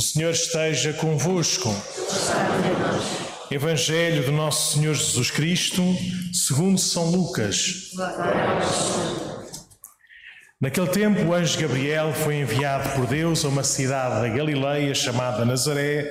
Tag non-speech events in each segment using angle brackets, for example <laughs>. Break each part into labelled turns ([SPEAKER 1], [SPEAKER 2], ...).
[SPEAKER 1] O Senhor esteja convosco. Evangelho do nosso Senhor Jesus Cristo, segundo São Lucas. Naquele tempo, o anjo Gabriel foi enviado por Deus a uma cidade da Galileia chamada Nazaré,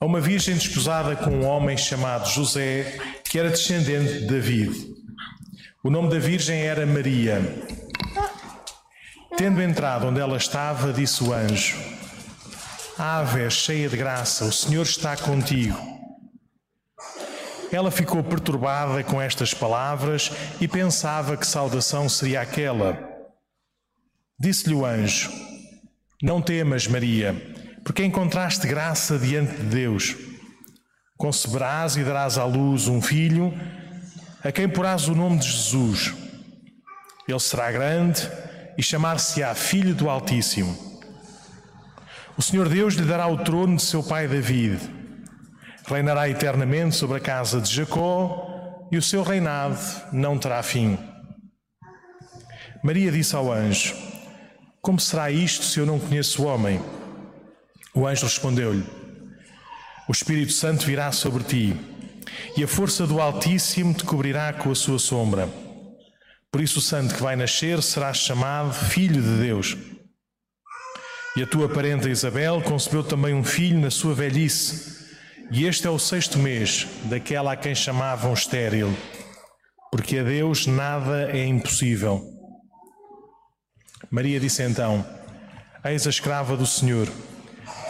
[SPEAKER 1] a uma virgem desposada com um homem chamado José, que era descendente de David. O nome da virgem era Maria. Tendo entrado onde ela estava, disse o anjo: Ave, cheia de graça, o Senhor está contigo. Ela ficou perturbada com estas palavras e pensava que saudação seria aquela. Disse-lhe o anjo: Não temas, Maria, porque encontraste graça diante de Deus. Conceberás e darás à luz um filho, a quem porás o nome de Jesus. Ele será grande e chamar-se-á Filho do Altíssimo. O Senhor Deus lhe dará o trono de seu pai David. Reinará eternamente sobre a casa de Jacó e o seu reinado não terá fim. Maria disse ao anjo: Como será isto se eu não conheço o homem? O anjo respondeu-lhe: O Espírito Santo virá sobre ti, e a força do Altíssimo te cobrirá com a sua sombra. Por isso, o santo que vai nascer será chamado Filho de Deus. E a tua parenta Isabel concebeu também um filho na sua velhice, e este é o sexto mês daquela a quem chamavam estéril, porque a Deus nada é impossível. Maria disse então: Eis a escrava do Senhor,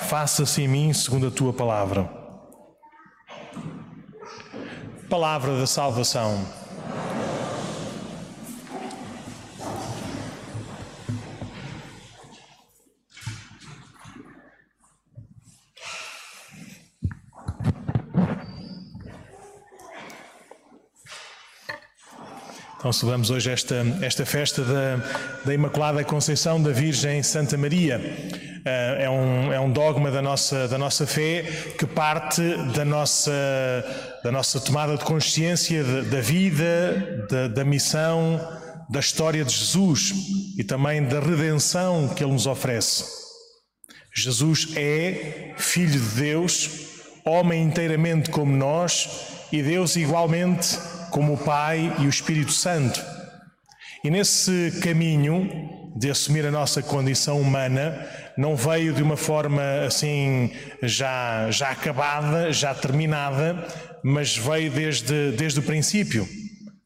[SPEAKER 1] faça-se em mim segundo a tua palavra. Palavra da salvação. Então celebramos hoje esta, esta festa da, da Imaculada Conceição da Virgem Santa Maria. Uh, é, um, é um dogma da nossa, da nossa fé que parte da nossa, da nossa tomada de consciência da vida, da, da missão, da história de Jesus e também da redenção que Ele nos oferece. Jesus é Filho de Deus, homem inteiramente como nós e Deus igualmente como o Pai e o Espírito Santo. E nesse caminho de assumir a nossa condição humana, não veio de uma forma assim já, já acabada, já terminada, mas veio desde, desde o princípio,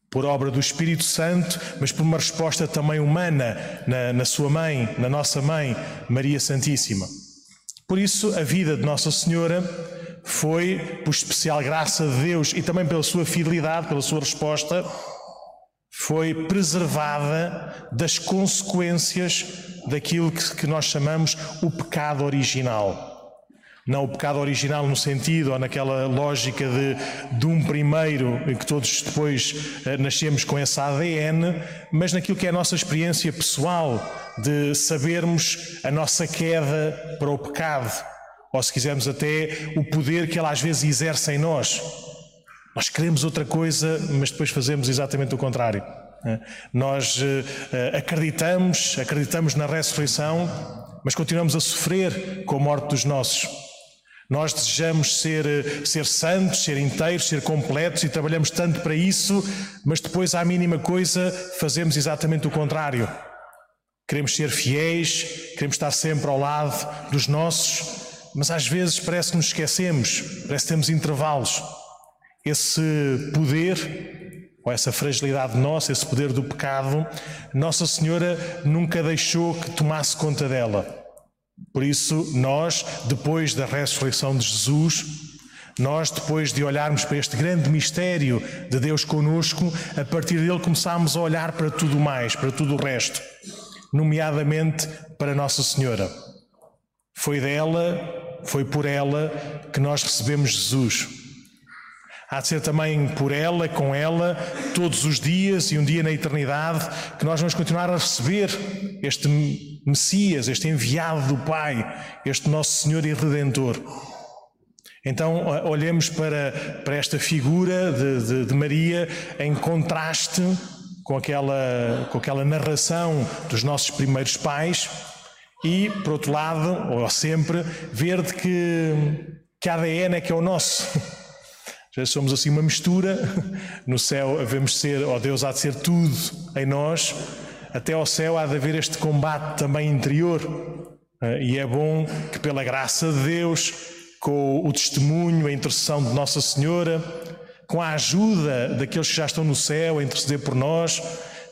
[SPEAKER 1] por obra do Espírito Santo, mas por uma resposta também humana na, na sua mãe, na nossa mãe, Maria Santíssima. Por isso, a vida de Nossa Senhora foi, por especial graça de Deus e também pela sua fidelidade, pela sua resposta, foi preservada das consequências daquilo que, nós chamamos o pecado original. Não o pecado original no sentido ou naquela lógica de, de um primeiro, que todos depois eh, nascemos com esse ADN, mas naquilo que é a nossa experiência pessoal de sabermos a nossa queda para o pecado ou se quisermos até o poder que ela às vezes exerce em nós. Nós queremos outra coisa, mas depois fazemos exatamente o contrário. Né? Nós eh, acreditamos, acreditamos na ressurreição, mas continuamos a sofrer com a morte dos nossos. Nós desejamos ser, eh, ser santos, ser inteiros, ser completos e trabalhamos tanto para isso, mas depois, à mínima coisa, fazemos exatamente o contrário. Queremos ser fiéis, queremos estar sempre ao lado dos nossos, mas às vezes parece que nos esquecemos, parece que temos intervalos. Esse poder, ou essa fragilidade nossa, esse poder do pecado, Nossa Senhora nunca deixou que tomasse conta dela. Por isso, nós, depois da ressurreição de Jesus, nós, depois de olharmos para este grande mistério de Deus conosco, a partir dele começámos a olhar para tudo mais, para tudo o resto, nomeadamente para Nossa Senhora. Foi dela, foi por ela que nós recebemos Jesus. Há de ser também por ela, com ela, todos os dias e um dia na eternidade, que nós vamos continuar a receber este Messias, este enviado do Pai, este nosso Senhor e Redentor. Então, olhemos para, para esta figura de, de, de Maria em contraste com aquela, com aquela narração dos nossos primeiros pais E, por outro lado, ou sempre, ver de que, que ADN é que é o nosso. Já somos assim uma mistura. No céu devemos ser, ou Deus há de ser tudo em nós. Até ao céu há de haver este combate também interior. Eh, e é bom que, pela graça de Deus, com o testemunho, a intercessão de Nossa Senhora, com a ajuda daqueles que já estão no céu a interceder por nós,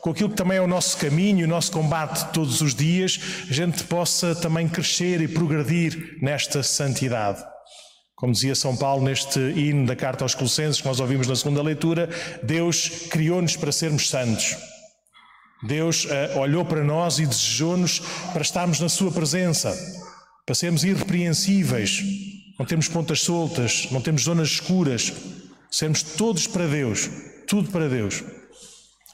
[SPEAKER 1] com aquilo que também é o nosso caminho, o nosso combate todos os dias, a gente possa também crescer e progredir nesta santidade. Como dizia São Paulo neste hino da carta aos Colossenses que nós ouvimos na segunda leitura, Deus criou-nos para sermos santos. Deus uh, olhou para nós e desejou-nos para estarmos na Sua presença, para sermos irrepreensíveis, não temos pontas soltas, não temos zonas escuras, sermos todos para Deus, tudo para Deus.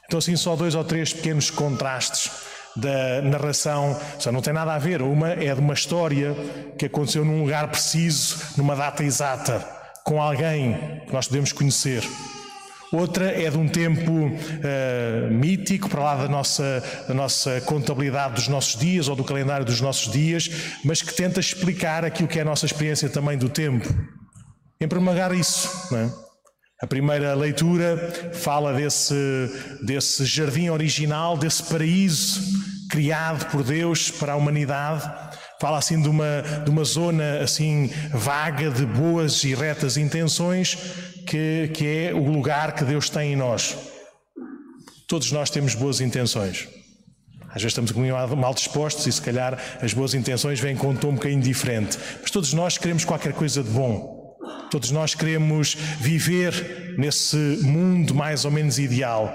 [SPEAKER 1] Então, assim, só dois ou três pequenos contrastes da narração, só não tem nada a ver. Uma é de uma história que aconteceu num lugar preciso, numa data exata, com alguém que nós podemos conhecer. Outra é de um tempo uh, mítico, para lá da nossa, da nossa contabilidade dos nossos dias ou do calendário dos nossos dias, mas que tenta explicar aquilo que é a nossa experiência também do tempo. Em primeiro lugar, isso. Não é? A primeira leitura fala desse, desse jardim original, desse paraíso criado por Deus para a humanidade. Fala assim de uma, de uma zona assim vaga de boas e retas intenções, que, que é o lugar que Deus tem em nós. Todos nós temos boas intenções. Às vezes estamos mal dispostos e se calhar as boas intenções vêm com um tom um bocadinho diferente. Mas todos nós queremos qualquer coisa de bom. Todos nós queremos viver nesse mundo mais ou menos ideal,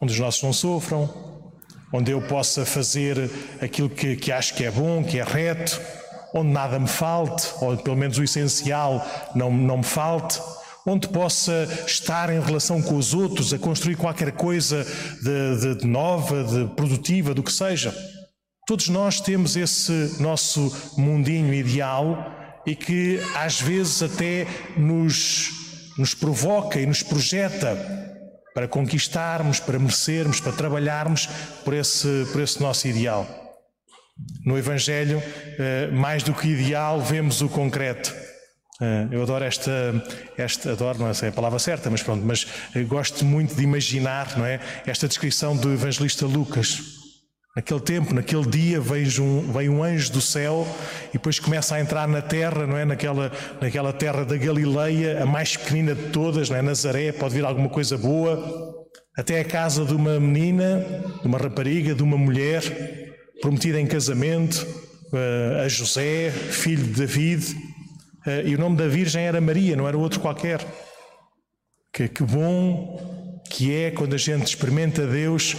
[SPEAKER 1] onde os nossos não sofram, onde eu possa fazer aquilo que, que acho que é bom, que é reto, onde nada me falte, ou pelo menos o essencial não, não me falte, onde possa estar em relação com os outros, a construir qualquer coisa de, de, de nova, de produtiva, do que seja. Todos nós temos esse nosso mundinho ideal e que às vezes até nos, nos provoca e nos projeta para conquistarmos, para merecermos, para trabalharmos por esse, por esse nosso ideal. No Evangelho, eh, mais do que ideal, vemos o concreto. Eh, eu adoro esta, esta adoro, não sei a palavra certa, mas pronto, mas gosto muito de imaginar, não é, esta descrição do evangelista Lucas Naquele tempo, naquele dia, veio um, veio um anjo do céu e depois começa a entrar na terra, não é? Naquela, naquela terra da Galileia, a mais pequenina de todas, não é? Nazaré, pode vir alguma coisa boa, até a casa de uma menina, de uma rapariga, de uma mulher, prometida em casamento, uh, a José, filho de David, uh, e o nome da Virgem era Maria, não era outro qualquer. Que, que bom que é quando a gente experimenta Deus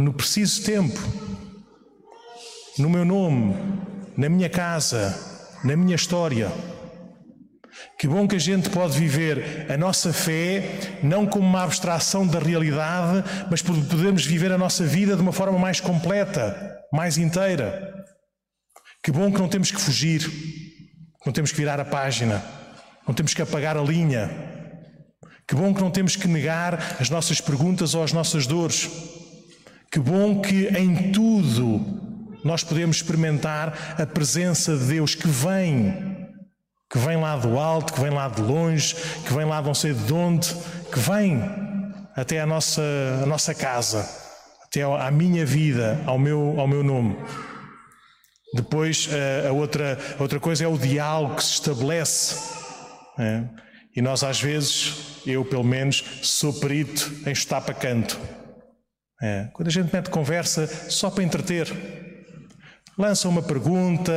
[SPEAKER 1] no preciso tempo, no meu nome, na minha casa, na minha história. Que bom que a gente pode viver a nossa fé não como uma abstração da realidade, mas podemos viver a nossa vida de uma forma mais completa, mais inteira. Que bom que não temos que fugir, não temos que virar a página, não temos que apagar a linha. Que bom que não temos que negar as nossas perguntas ou as nossas dores que bom que em tudo nós podemos experimentar a presença de Deus que vem, que vem lá do alto, que vem lá de longe, que vem lá de não sei de onde, que vem até a nossa, a nossa casa, até à minha vida, ao meu, ao meu nome. Depois, a outra, a outra coisa é o diálogo que se estabelece. É? E nós, às vezes, eu pelo menos, sou perito em estar para canto. É, quando a gente mete conversa só para entreter. Lança uma pergunta,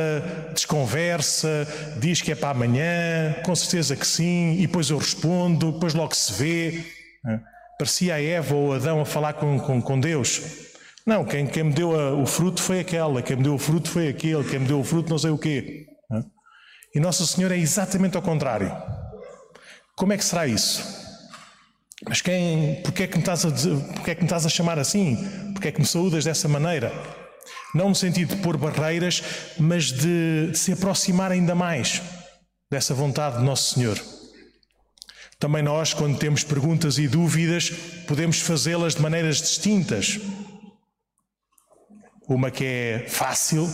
[SPEAKER 1] desconversa, diz que é para amanhã, com certeza que sim, e depois eu respondo, depois logo se vê. É. Parecia a Eva ou Adão a falar com, com, com Deus. Não, quem, quem me deu a, o fruto foi aquela, quem me deu o fruto foi aquele, quem me deu o fruto não sei o quê. É. E Nossa Senhora é exatamente ao contrário. Como é que será isso? Mas quem, porque é que me estás a, porque é que me estás a chamar assim? Porque é que me saúdas dessa maneira? Não no sentido de pôr barreiras, mas de, de se aproximar ainda mais dessa vontade de Nosso Senhor. Também nós, quando temos perguntas e dúvidas, podemos fazê-las de maneiras distintas. Uma que é fácil,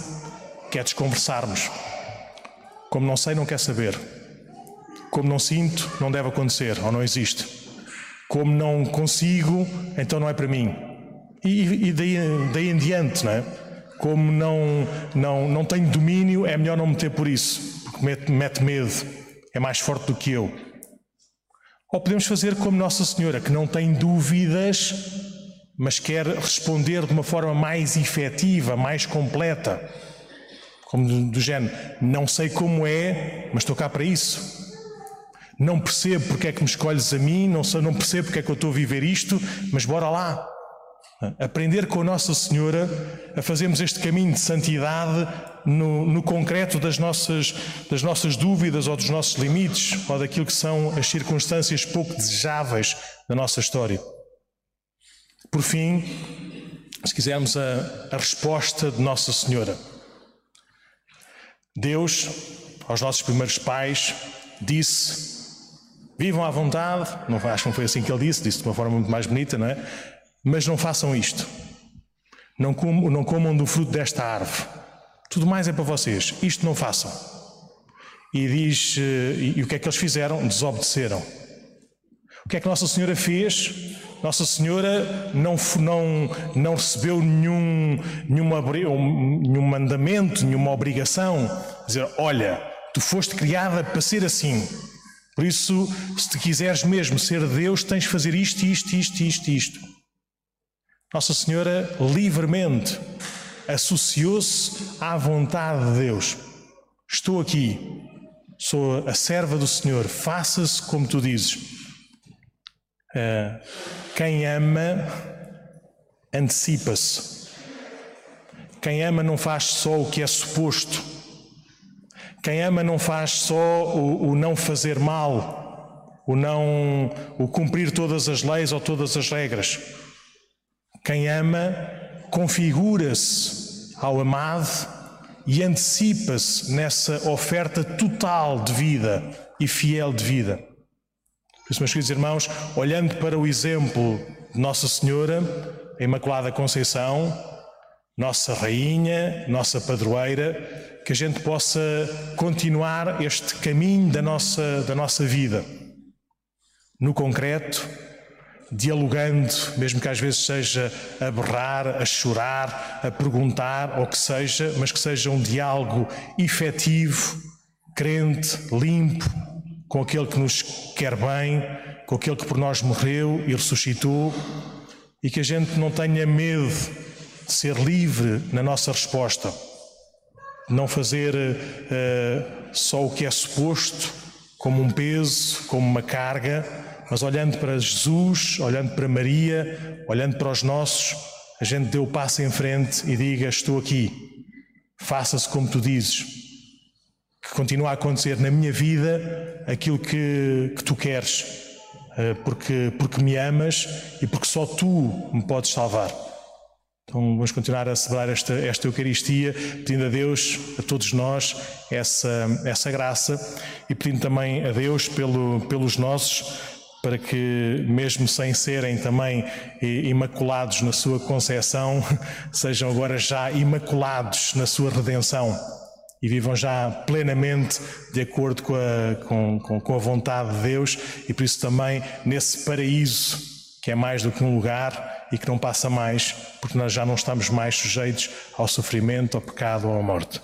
[SPEAKER 1] que é desconversarmos. Como não sei, não quer saber. Como não sinto, não deve acontecer ou não existe. Como não consigo, então não é para mim. E, e daí, daí em diante, não é? Como não, não, não tenho domínio, é melhor não meter por isso, porque mete, mete medo, é mais forte do que eu. Ou podemos fazer como Nossa Senhora, que não tem dúvidas, mas quer responder de uma forma mais efetiva, mais completa. Como do, do género, não sei como é, mas estou cá para isso. Não percebo porque é que me escolhes a mim, não, sei, não percebo porque é que eu estou a viver isto, mas bora lá. Aprender com Nossa Senhora a fazermos este caminho de santidade no, no, concreto das nossas, das nossas dúvidas ou dos nossos limites ou daquilo que são as circunstâncias pouco desejáveis da nossa história. Por fim, se quisermos a, a resposta de Nossa Senhora. Deus, aos nossos primeiros pais, disse Vivam à vontade, não, acho que não foi assim que ele disse, disse de uma forma muito mais bonita, não é? Mas não façam isto. Não comam, não comam do fruto desta árvore. Tudo mais é para vocês. Isto não façam. E diz, eh, e, e o que é que eles fizeram? Desobedeceram. O que é que Nossa Senhora fez? Nossa Senhora não, não, não recebeu nenhum, nenhuma, nenhum mandamento, nenhuma obrigação. Dizer, olha, tu foste criada para ser assim. Por isso, se te quiseres mesmo ser Deus, tens de fazer isto, isto, isto, isto, isto. Nossa Senhora livremente associou-se à vontade de Deus. Estou aqui, sou a serva do Senhor, faça-se como tu dizes. Uh, quem ama, antecipa-se. Quem ama não faz só o que é suposto quem ama não faz só o, o não fazer mal, o não o cumprir todas as leis ou todas as regras. Quem ama configura-se ao amado e antecipa-se nessa oferta total de vida e fiel de vida. Por isso, meus queridos irmãos, olhando para o exemplo de Nossa Senhora, a Imaculada Conceição, nossa Rainha, nossa Padroeira, que a gente possa continuar este caminho da nossa, da nossa vida, no concreto, dialogando, mesmo que às vezes seja a berrar, a chorar, a perguntar, ou que seja, mas que seja um diálogo efetivo, crente, limpo, com aquele que nos quer bem, com aquele que por nós morreu e ressuscitou, e que a gente não tenha medo ser livre na nossa resposta não fazer uh, só o que é suposto, como um peso, como uma carga, mas olhando para Jesus, olhando para Maria, olhando para os nossos, a gente dê o passo em frente e diga: Estou aqui, faça-se como tu dizes. Que continue a acontecer na minha vida aquilo que, que tu queres, uh, porque, porque me amas e porque só tu me podes salvar. Então vamos continuar a celebrar esta, esta Eucaristia, pedindo a Deus, a todos nós, essa, essa graça e pedindo também a Deus pelo, pelos nossos, para que, mesmo sem serem também imaculados na sua concepção, <laughs> sejam agora já imaculados na sua redenção e vivam já plenamente de acordo com a, com, com, com a vontade de Deus e por isso também nesse paraíso que é mais do que um lugar e que não passa mais, porque nós já não estamos mais sujeitos ao sofrimento, ao pecado ou à morte.